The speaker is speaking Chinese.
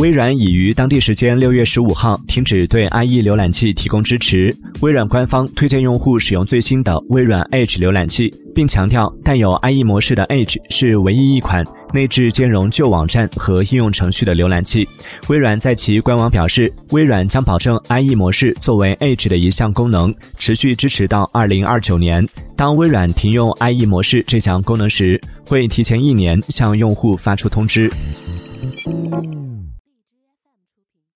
微软已于当地时间六月十五号停止对 IE 浏览器提供支持。微软官方推荐用户使用最新的微软 Edge 浏览器，并强调带有 IE 模式的 Edge 是唯一一款内置兼容旧网站和应用程序的浏览器。微软在其官网表示，微软将保证 IE 模式作为 Edge 的一项功能，持续支持到二零二九年。当微软停用 IE 模式这项功能时，会提前一年向用户发出通知。出品。